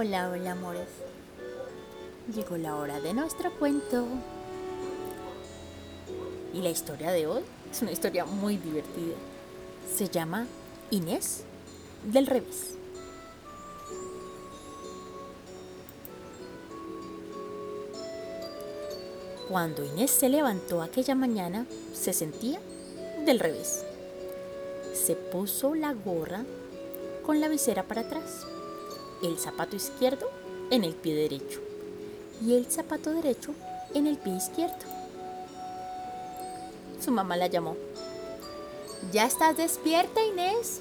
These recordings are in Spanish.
Hola, hola amores. Llegó la hora de nuestro cuento. Y la historia de hoy es una historia muy divertida. Se llama Inés del revés. Cuando Inés se levantó aquella mañana, se sentía del revés. Se puso la gorra con la visera para atrás, el zapato izquierdo en el pie derecho y el zapato derecho en el pie izquierdo. Su mamá la llamó. ¿Ya estás despierta, Inés?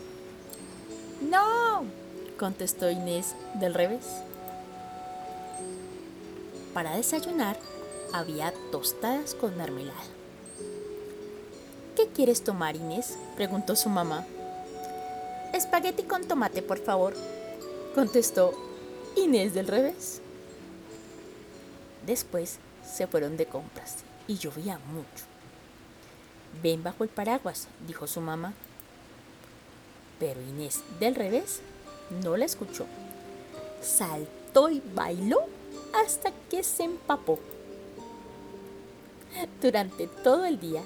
No, contestó Inés del revés. Para desayunar había tostadas con mermelada. ¿Qué quieres tomar, Inés? preguntó su mamá. Espagueti con tomate, por favor, contestó Inés del revés. Después se fueron de compras y llovía mucho. Ven bajo el paraguas, dijo su mamá. Pero Inés del revés no la escuchó. Saltó y bailó hasta que se empapó. Durante todo el día,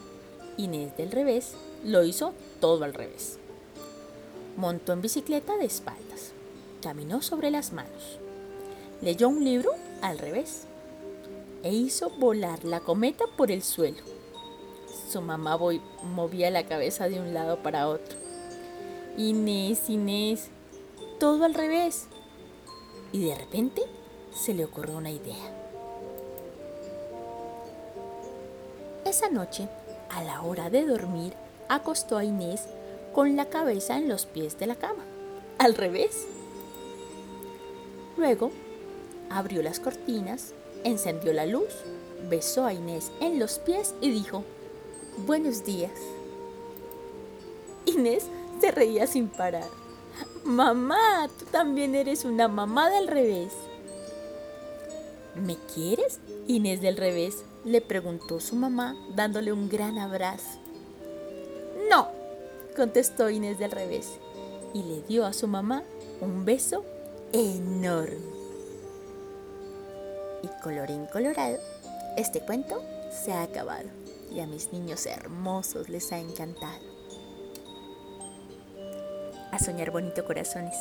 Inés del revés lo hizo todo al revés. Montó en bicicleta de espaldas, caminó sobre las manos, leyó un libro al revés e hizo volar la cometa por el suelo. Su mamá movía la cabeza de un lado para otro. Inés, Inés, todo al revés. Y de repente se le ocurrió una idea. Esa noche, a la hora de dormir, acostó a Inés con la cabeza en los pies de la cama, al revés. Luego, abrió las cortinas, encendió la luz, besó a Inés en los pies y dijo, Buenos días. Inés se reía sin parar. Mamá, tú también eres una mamá del revés. ¿Me quieres? Inés del revés le preguntó su mamá dándole un gran abrazo. No, contestó Inés del revés y le dio a su mamá un beso enorme. Y colorín colorado, este cuento se ha acabado y a mis niños hermosos les ha encantado. A soñar bonito corazones.